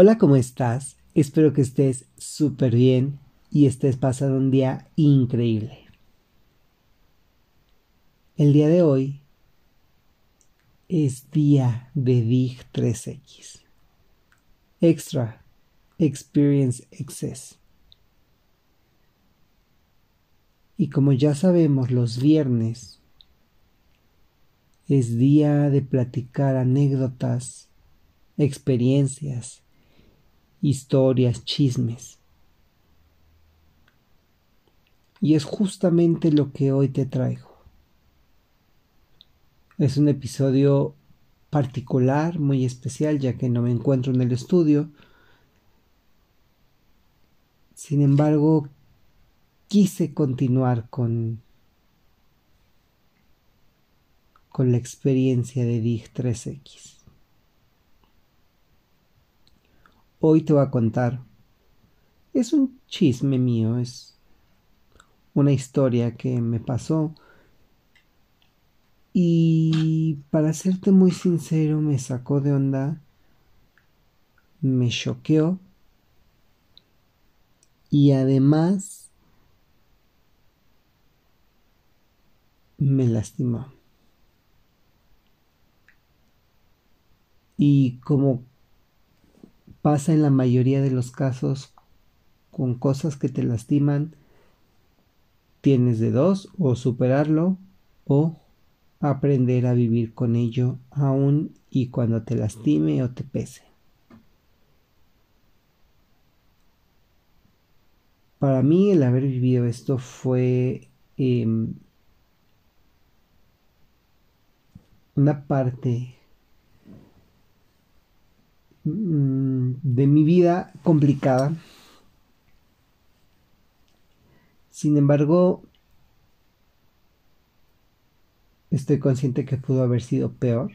Hola, ¿cómo estás? Espero que estés súper bien y estés pasando un día increíble. El día de hoy es día de DIG 3X. Extra Experience Access. Y como ya sabemos, los viernes es día de platicar anécdotas, experiencias, historias, chismes. Y es justamente lo que hoy te traigo. Es un episodio particular, muy especial, ya que no me encuentro en el estudio. Sin embargo, quise continuar con, con la experiencia de DIG 3X. Hoy te voy a contar. Es un chisme mío, es una historia que me pasó. Y para serte muy sincero, me sacó de onda, me choqueó y además me lastimó. Y como pasa en la mayoría de los casos con cosas que te lastiman, tienes de dos, o superarlo o aprender a vivir con ello aún y cuando te lastime o te pese. Para mí el haber vivido esto fue em, una parte de mi vida complicada. Sin embargo, estoy consciente que pudo haber sido peor.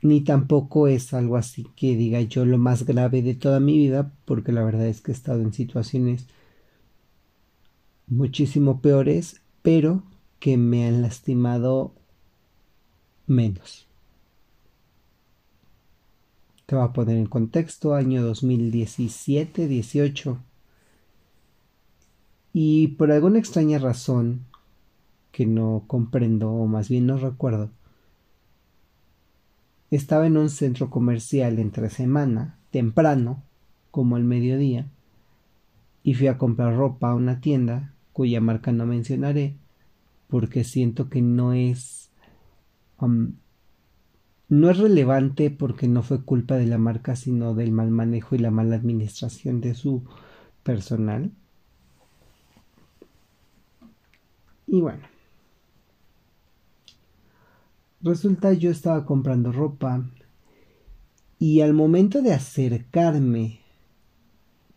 Ni tampoco es algo así que diga yo lo más grave de toda mi vida, porque la verdad es que he estado en situaciones muchísimo peores, pero que me han lastimado menos. Te voy a poner en contexto, año 2017-18. Y por alguna extraña razón que no comprendo o más bien no recuerdo, estaba en un centro comercial entre semana, temprano, como al mediodía, y fui a comprar ropa a una tienda cuya marca no mencionaré porque siento que no es no es relevante porque no fue culpa de la marca, sino del mal manejo y la mala administración de su personal. Y bueno. Resulta yo estaba comprando ropa y al momento de acercarme,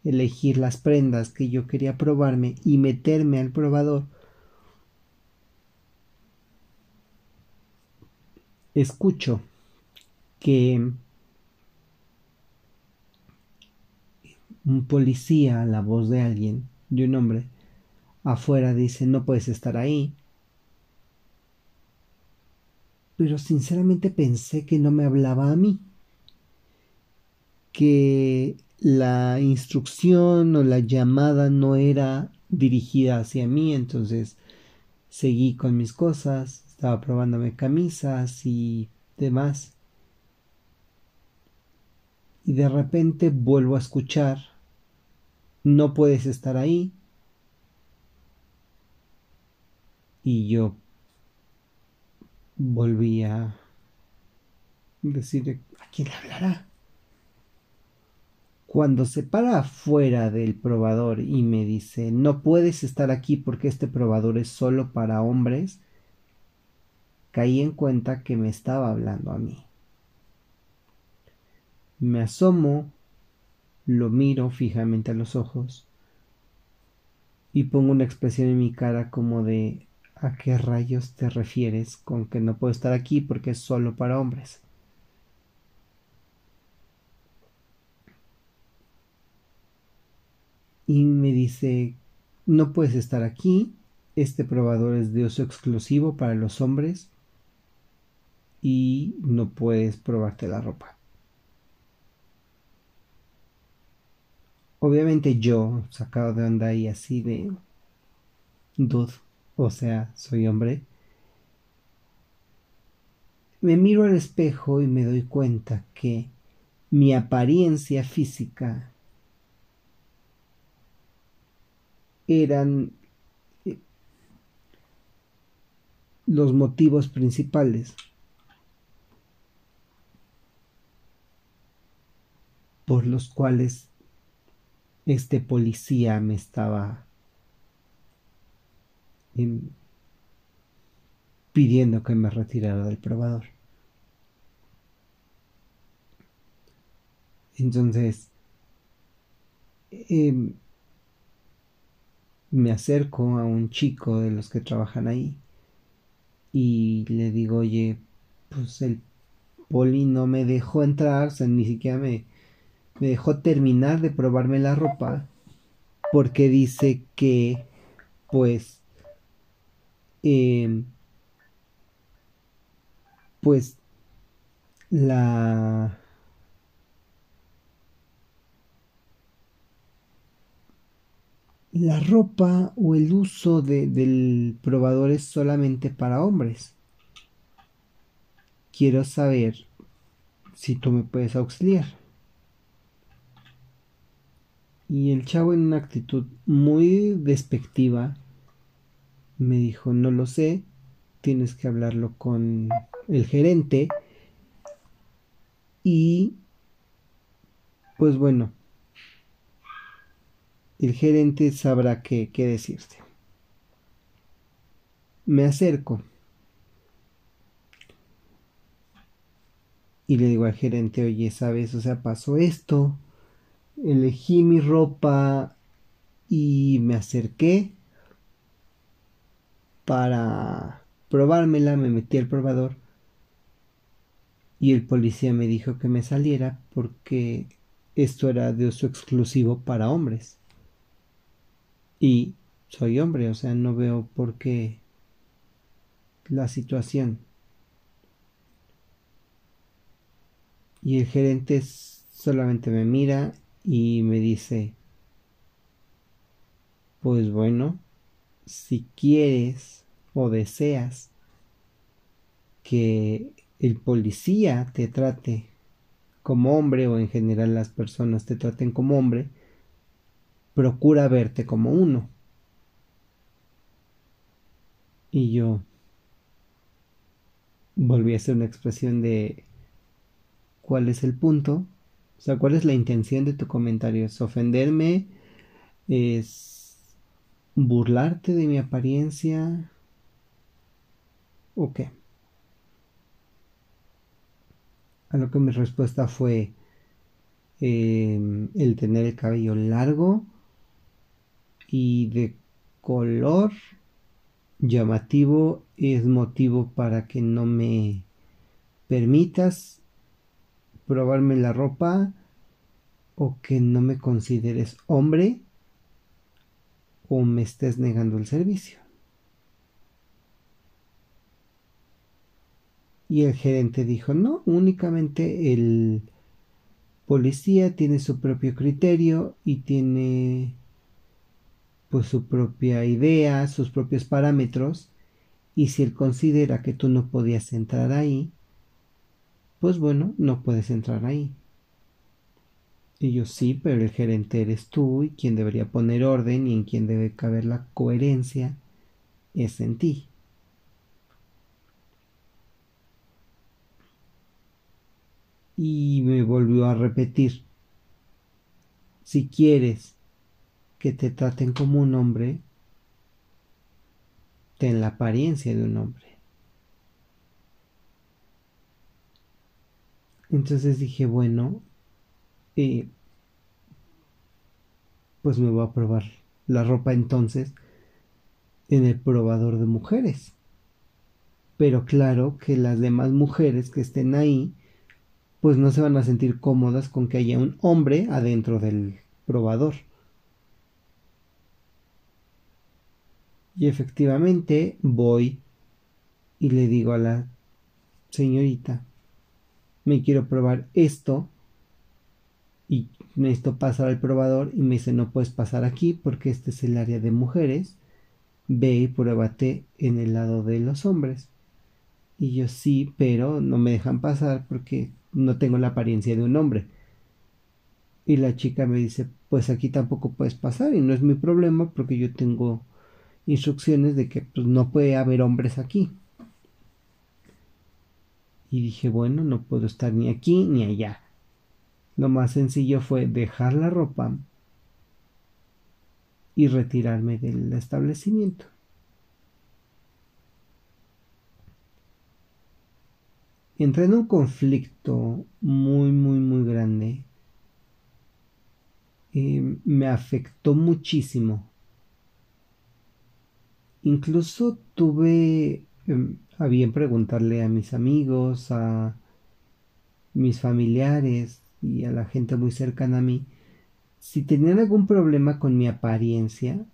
elegir las prendas que yo quería probarme y meterme al probador, escucho que un policía, la voz de alguien, de un hombre, afuera dice no puedes estar ahí. Pero sinceramente pensé que no me hablaba a mí, que la instrucción o la llamada no era dirigida hacia mí, entonces seguí con mis cosas, estaba probándome camisas y demás y de repente vuelvo a escuchar no puedes estar ahí. Y yo volví a decir a quién le hablará cuando se para afuera del probador y me dice no puedes estar aquí porque este probador es solo para hombres caí en cuenta que me estaba hablando a mí me asomo, lo miro fijamente a los ojos y pongo una expresión en mi cara como de ¿a qué rayos te refieres con que no puedo estar aquí porque es solo para hombres? Y me dice no puedes estar aquí, este probador es de uso exclusivo para los hombres y no puedes probarte la ropa. Obviamente yo, sacado de onda y así de... Dude, o sea, soy hombre. Me miro al espejo y me doy cuenta que mi apariencia física eran eh, los motivos principales por los cuales este policía me estaba em, pidiendo que me retirara del probador. Entonces, em, me acerco a un chico de los que trabajan ahí y le digo, oye, pues el poli no me dejó entrar, o sea, ni siquiera me, me dejó terminar de probarme la ropa porque dice que, pues, em, pues la la ropa o el uso del probador es solamente para hombres. Quiero saber si tú me puedes auxiliar. Y el chavo en una actitud muy despectiva me dijo, no lo sé, tienes que hablarlo con el gerente. Y pues bueno, el gerente sabrá qué, decirte. Me acerco y le digo al gerente, oye, ¿sabes? O sea, pasó esto, elegí mi ropa y me acerqué para probármela, me metí al probador y el policía me dijo que me saliera porque esto era de uso exclusivo para hombres. Y soy hombre, o sea, no veo por qué la situación. Y el gerente solamente me mira y me dice, pues bueno, si quieres o deseas que el policía te trate como hombre o en general las personas te traten como hombre, procura verte como uno. Y yo volví a hacer una expresión de cuál es el punto, o sea, cuál es la intención de tu comentario, es ofenderme, es burlarte de mi apariencia o qué. A lo que mi respuesta fue eh, el tener el cabello largo y de color llamativo es motivo para que no me permitas probarme la ropa o que no me consideres hombre o me estés negando el servicio. Y el gerente dijo, no, únicamente el policía tiene su propio criterio y tiene pues su propia idea, sus propios parámetros, y si él considera que tú no podías entrar ahí, pues bueno, no puedes entrar ahí. Y yo sí, pero el gerente eres tú y quien debería poner orden y en quien debe caber la coherencia es en ti. Y me volvió a repetir, si quieres que te traten como un hombre, ten la apariencia de un hombre. Entonces dije, bueno, eh, pues me voy a probar la ropa entonces en el probador de mujeres. Pero claro que las demás mujeres que estén ahí, pues no se van a sentir cómodas con que haya un hombre adentro del probador. Y efectivamente voy y le digo a la señorita, me quiero probar esto y necesito pasar al probador y me dice no puedes pasar aquí porque este es el área de mujeres. Ve y pruébate en el lado de los hombres. Y yo sí, pero no me dejan pasar porque no tengo la apariencia de un hombre. Y la chica me dice, pues aquí tampoco puedes pasar y no es mi problema porque yo tengo instrucciones de que pues, no puede haber hombres aquí. Y dije, bueno, no puedo estar ni aquí ni allá. Lo más sencillo fue dejar la ropa y retirarme del establecimiento. Entré en un conflicto muy, muy, muy grande. Eh, me afectó muchísimo. Incluso tuve a bien preguntarle a mis amigos, a mis familiares y a la gente muy cercana a mí si tenían algún problema con mi apariencia.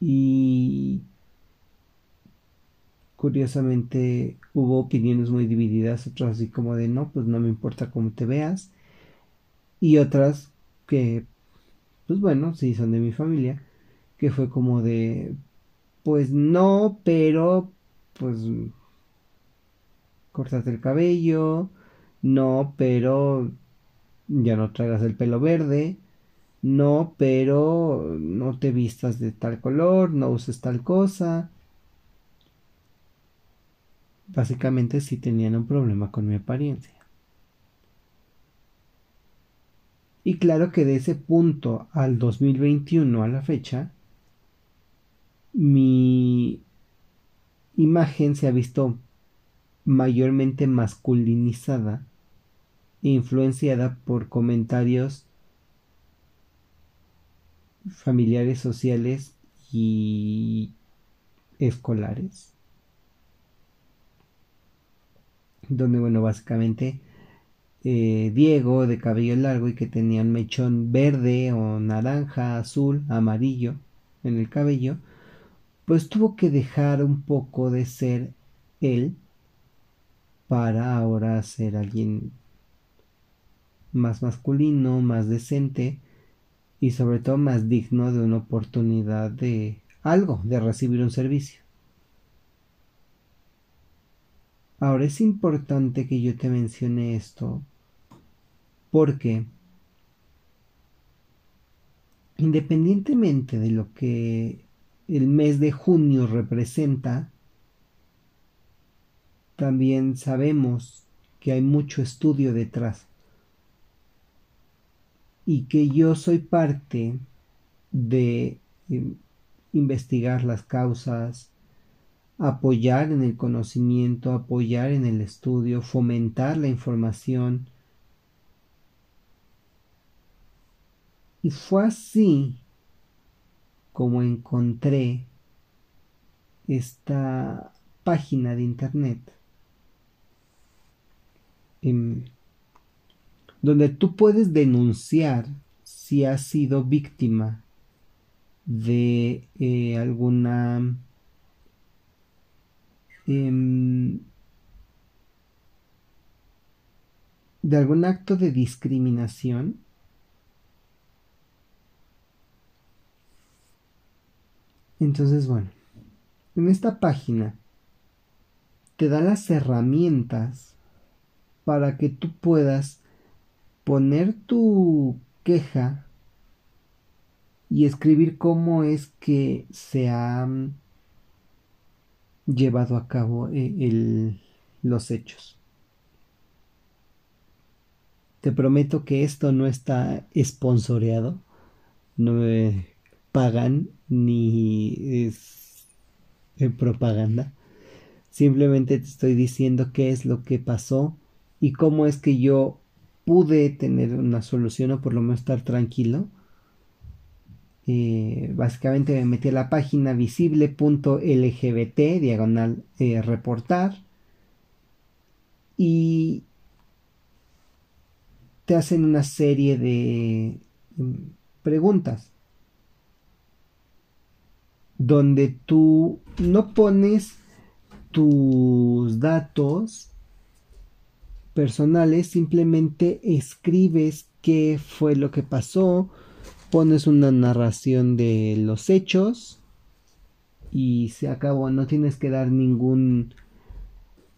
Y curiosamente hubo opiniones muy divididas, otras así como de no, pues no me importa cómo te veas. Y otras que, pues bueno, sí son de mi familia, que fue como de, pues no, pero pues córtate el cabello, no, pero ya no traigas el pelo verde, no, pero no te vistas de tal color, no uses tal cosa. Básicamente sí tenían un problema con mi apariencia. Y claro que de ese punto al 2021 a la fecha, mi imagen se ha visto mayormente masculinizada e influenciada por comentarios familiares, sociales y escolares. Donde, bueno, básicamente eh, Diego de cabello largo y que tenía un mechón verde o naranja, azul, amarillo en el cabello, pues tuvo que dejar un poco de ser él para ahora ser alguien más masculino, más decente y sobre todo más digno de una oportunidad de algo, de recibir un servicio. Ahora es importante que yo te mencione esto porque independientemente de lo que el mes de junio representa, también sabemos que hay mucho estudio detrás y que yo soy parte de eh, investigar las causas, apoyar en el conocimiento, apoyar en el estudio, fomentar la información. Y fue así como encontré esta página de internet donde tú puedes denunciar si has sido víctima de eh, alguna em, de algún acto de discriminación entonces bueno en esta página te da las herramientas para que tú puedas poner tu queja y escribir cómo es que se han llevado a cabo eh, los hechos. Te prometo que esto no está esponsoreado, no me pagan ni es propaganda. Simplemente te estoy diciendo qué es lo que pasó y cómo es que yo pude tener una solución o por lo menos estar tranquilo. Eh, básicamente me metí a la página visible.lgbt diagonal eh, reportar y te hacen una serie de mm, preguntas donde tú no pones tus datos personales, simplemente escribes qué fue lo que pasó, pones una narración de los hechos y se acabó, no tienes que dar ningún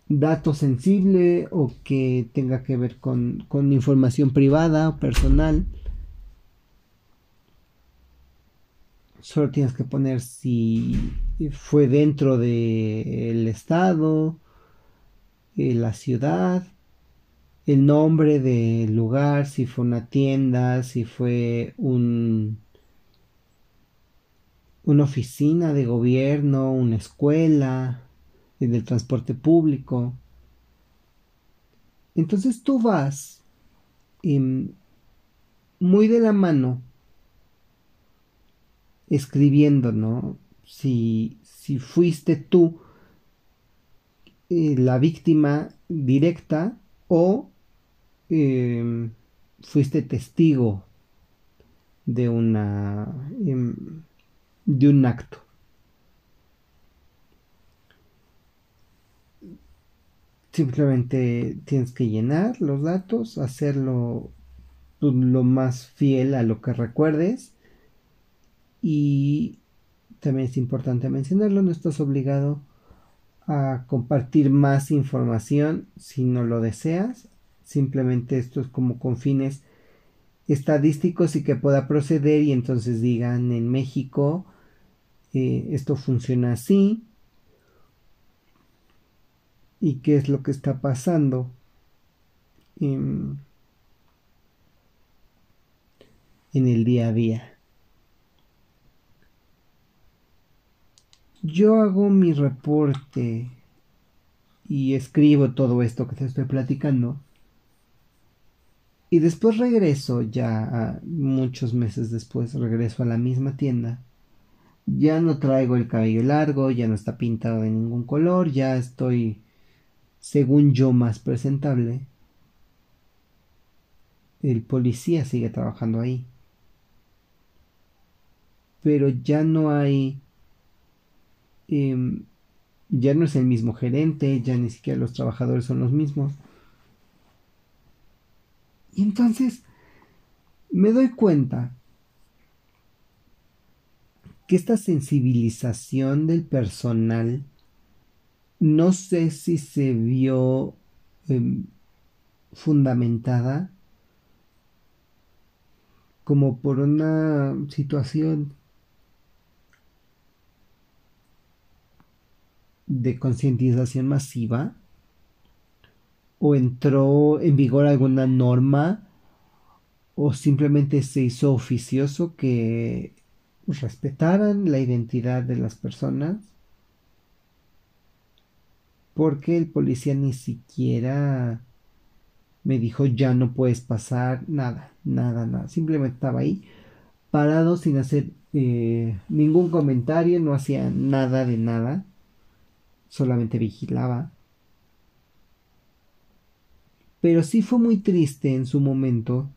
dato sensible o que tenga que ver con, con información privada o personal. Solo tienes que poner si fue dentro del estado, eh, la ciudad, el nombre del lugar, si fue una tienda, si fue un una oficina de gobierno, una escuela, del transporte público. Entonces tú vas muy de la mano escribiendo, ¿no? Si, si fuiste tú eh, la víctima directa o em, fuiste testigo de una em, de un acto. Simplemente tienes que llenar los datos, hacerlo pues, lo más fiel a lo que recuerdes y también es importante mencionarlo, no estás obligado a compartir más información si no lo deseas, simplemente esto es como con fines estadísticos y que pueda proceder y entonces digan en México eh, esto funciona así. Y qué es lo que está pasando en, en el día a día. Yo hago mi reporte y escribo todo esto que te estoy platicando. Y después regreso, ya muchos meses después, regreso a la misma tienda. Ya no traigo el cabello largo, ya no está pintado de ningún color, ya estoy según yo, más presentable, el policía sigue trabajando ahí. Pero ya no hay... Em, ya no es el mismo gerente, ya ni siquiera los trabajadores son los mismos. Y entonces me doy cuenta que esta sensibilización del personal no sé si se vio em, fundamentada como por una situación de concientización masiva o entró en vigor alguna norma o simplemente se hizo oficioso que respetaran la identidad de las personas porque el policía ni siquiera me dijo ya no puedes pasar, nada, nada, nada. Simplemente estaba ahí, parado sin hacer eh, ningún comentario, no hacía nada de nada, solamente vigilaba. Pero sí fue muy triste en su momento,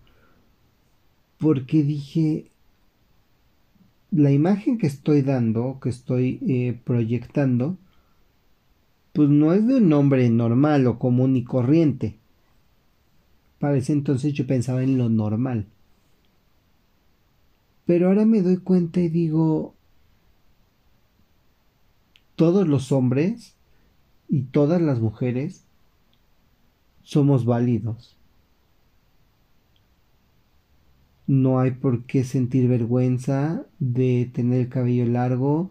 porque dije, la imagen que estoy dando, que estoy eh, proyectando, pues no es de un hombre normal o común y corriente. Para ese entonces yo pensaba en lo normal. Pero ahora me doy cuenta y digo, todos los hombres y todas las mujeres somos válidos. No hay por qué sentir vergüenza de tener el cabello largo,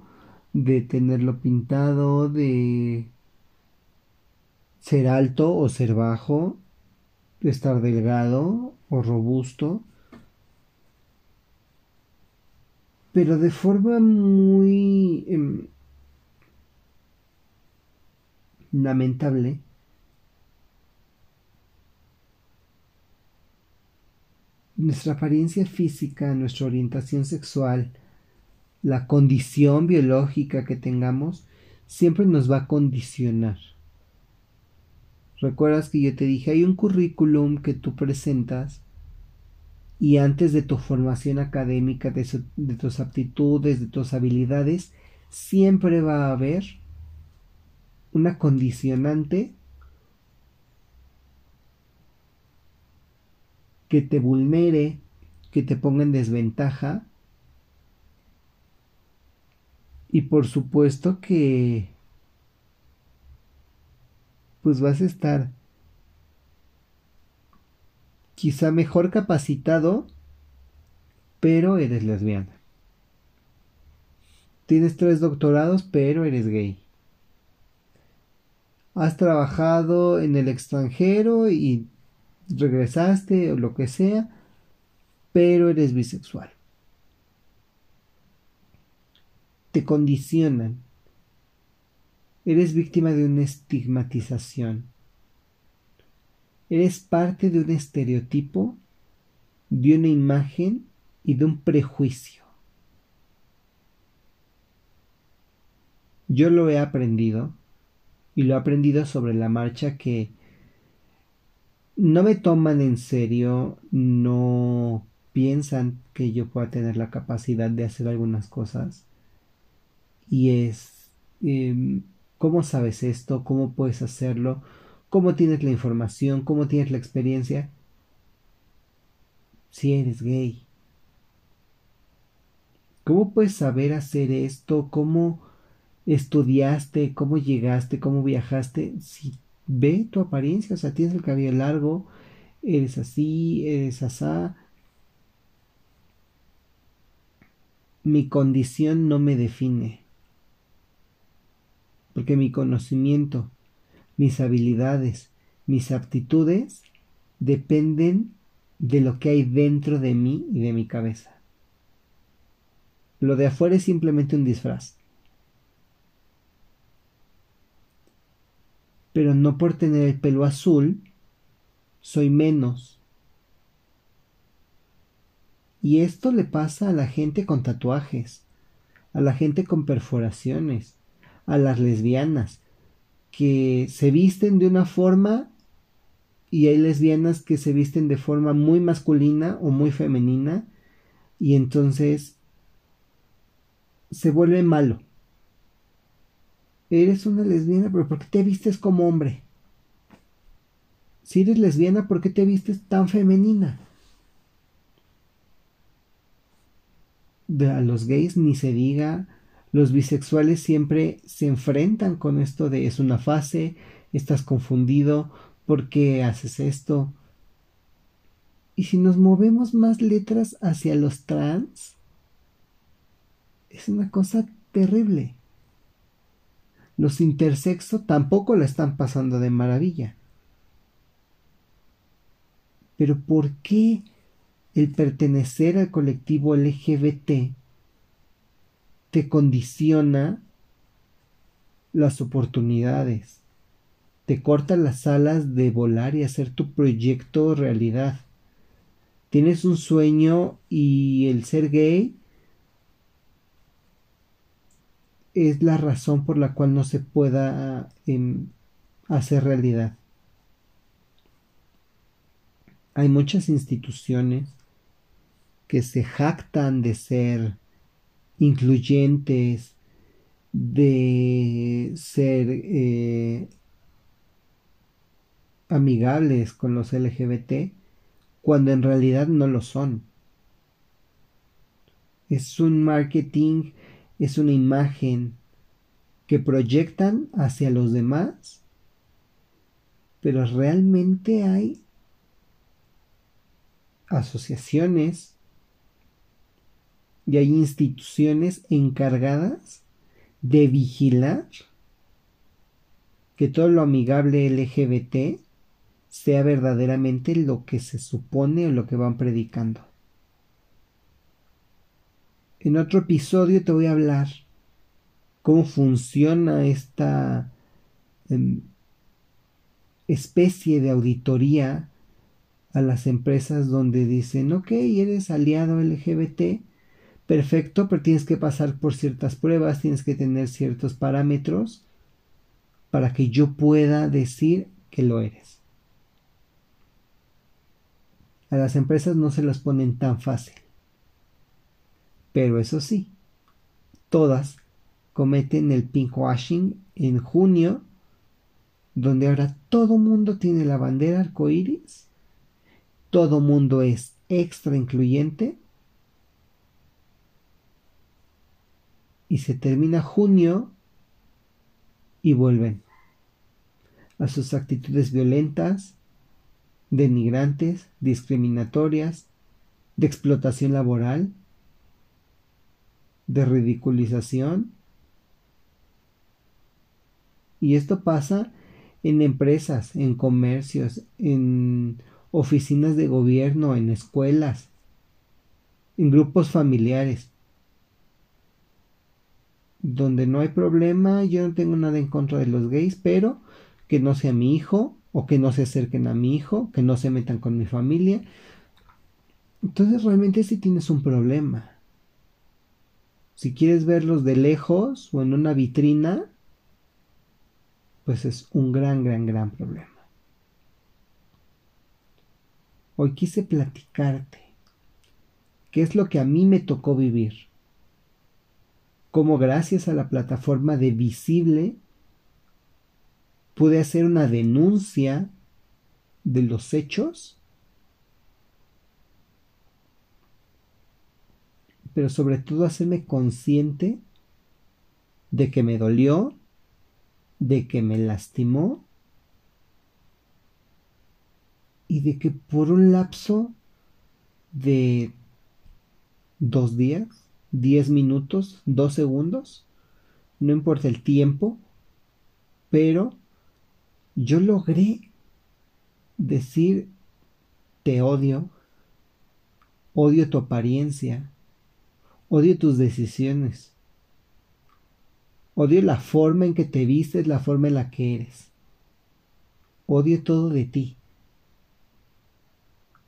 de tenerlo pintado, de ser alto o ser bajo, estar delgado o robusto, pero de forma muy em, lamentable. Nuestra apariencia física, nuestra orientación sexual, la condición biológica que tengamos, siempre nos va a condicionar. Recuerdas que yo te dije, hay un currículum que tú presentas y antes de tu formación académica, de, tus aptitudes, de tus habilidades, siempre va a haber una condicionante que te vulnere, que te ponga en desventaja. Y por supuesto que pues vas a estar quizá mejor capacitado, pero eres lesbiana. Tienes tres doctorados, pero eres gay. Has trabajado en el extranjero y regresaste o lo que sea, pero eres bisexual. Te condicionan. Eres víctima de una estigmatización. Eres parte de un estereotipo, de una imagen y de un prejuicio. Yo lo he aprendido y lo he aprendido sobre la marcha que no me toman en serio, no piensan que yo pueda tener la capacidad de hacer algunas cosas. Y es, em, ¿cómo sabes esto? ¿Cómo puedes hacerlo? ¿Cómo tienes la información? ¿Cómo tienes la experiencia? Si eres gay. ¿Cómo puedes saber hacer esto? ¿Cómo estudiaste? ¿Cómo llegaste? ¿Cómo viajaste? Si ve tu apariencia, o sea, tienes el cabello largo, eres así, eres asá. Mi condición no me define. Porque mi conocimiento, mis habilidades, mis aptitudes dependen de lo que hay dentro de mí y de mi cabeza. Lo de afuera es simplemente un disfraz. Pero no por tener el pelo azul soy menos. Y esto le pasa a la gente con tatuajes, a la gente con perforaciones, a las lesbianas, que se visten de una forma y hay lesbianas que se visten de forma muy masculina o muy femenina y entonces se vuelve malo. Eres una lesbiana, pero ¿por qué te vistes como hombre? Si eres lesbiana, ¿por qué te vistes tan femenina? De a los gays ni se diga, los bisexuales siempre se enfrentan con esto de es una fase, estás confundido, ¿por qué haces esto? Y si nos movemos más letras hacia los trans, es una cosa terrible. Los intersexo tampoco la están pasando de maravilla. Pero ¿por qué el pertenecer al colectivo LGBT te condiciona las oportunidades, te corta las alas de volar y hacer tu proyecto realidad. Tienes un sueño y el ser gay es la razón por la cual no se pueda em, hacer realidad. Hay muchas instituciones que se jactan de ser incluyentes, de ser eh, amigables con los LGBT, cuando en realidad no lo son. Es un marketing, es una imagen que proyectan hacia los demás, pero realmente hay asociaciones y hay instituciones encargadas de vigilar que todo lo amigable LGBT sea verdaderamente lo que se supone o lo que van predicando. En otro episodio te voy a hablar cómo funciona esta em, especie de auditoría a las empresas donde dicen, ok, eres aliado LGBT, perfecto, pero tienes que pasar por ciertas pruebas, tienes que tener ciertos parámetros para que yo pueda decir que lo eres. A las empresas no se las ponen tan fácil. Pero eso sí, todas cometen el pinkwashing en junio, donde ahora todo mundo tiene la bandera arcoíris todo mundo es extra incluyente. Y se termina junio y vuelven a sus actitudes violentas, denigrantes, discriminatorias, de explotación laboral, de ridiculización. Y esto pasa en empresas, en comercios, en oficinas de gobierno, en escuelas, en grupos familiares. Donde no hay problema, yo no tengo nada en contra de los gays, pero que no sea mi hijo o que no se acerquen a mi hijo, que no se metan con mi familia. Entonces realmente sí tienes un problema. Si quieres verlos de lejos o en una vitrina, pues es un gran, gran, gran problema. Hoy quise platicarte qué es lo que a mí me tocó vivir. Cómo gracias a la plataforma de Visible pude hacer una denuncia de los hechos, pero sobre todo hacerme consciente de que me dolió, de que me lastimó y de que por un lapso de dos días, diez minutos, dos segundos, no importa el tiempo, pero yo logré decir te odio, odio tu apariencia, odio tus decisiones, odio la forma en que te vistes, la forma en la que eres, odio todo de ti.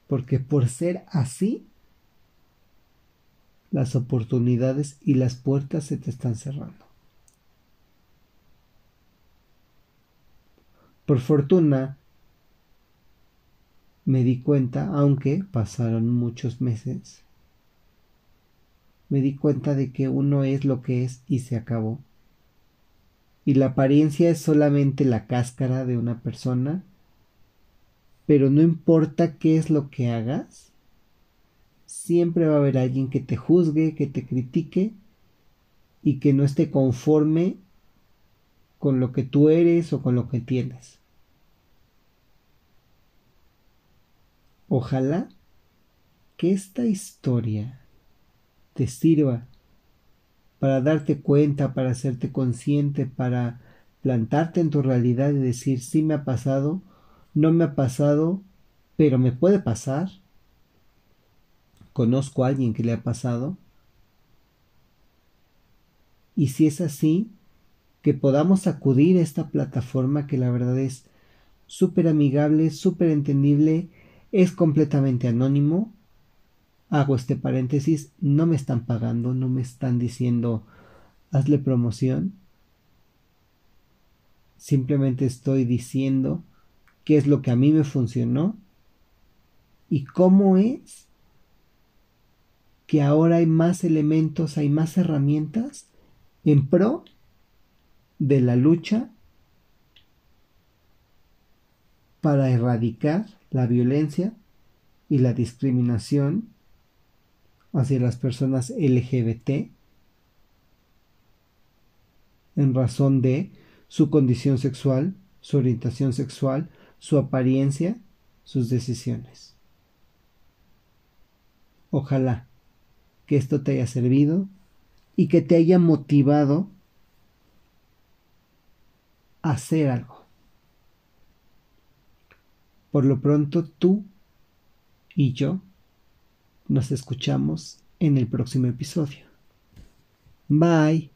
Porque por ser así, las oportunidades y las puertas se te están cerrando. Por fortuna, me di cuenta, aunque pasaron muchos meses, me di cuenta de que uno es lo que es y se acabó. Y la apariencia es solamente la cáscara de una persona pero no importa qué es lo que hagas, siempre va a haber alguien que te juzgue, que te critique y que no esté conforme con lo que tú eres o con lo que tienes. Ojalá que esta historia te sirva para darte cuenta, para hacerte consciente, para plantarte en tu realidad y decir, sí me ha pasado, no me ha pasado, pero me puede pasar. Conozco a alguien que le ha pasado. Y si es así, que podamos acudir a esta plataforma que la verdad es súper amigable, súper entendible, es completamente anónimo. Hago este paréntesis, no me están pagando, no me están diciendo hazle promoción. Simplemente estoy diciendo qué es lo que a mí me funcionó y cómo es que ahora hay más elementos, hay más herramientas en pro de la lucha para erradicar la violencia y la discriminación hacia las personas LGBT en razón de su condición sexual, su orientación sexual su apariencia, sus decisiones. Ojalá que esto te haya servido y que te haya motivado a hacer algo. Por lo pronto tú y yo nos escuchamos en el próximo episodio. Bye.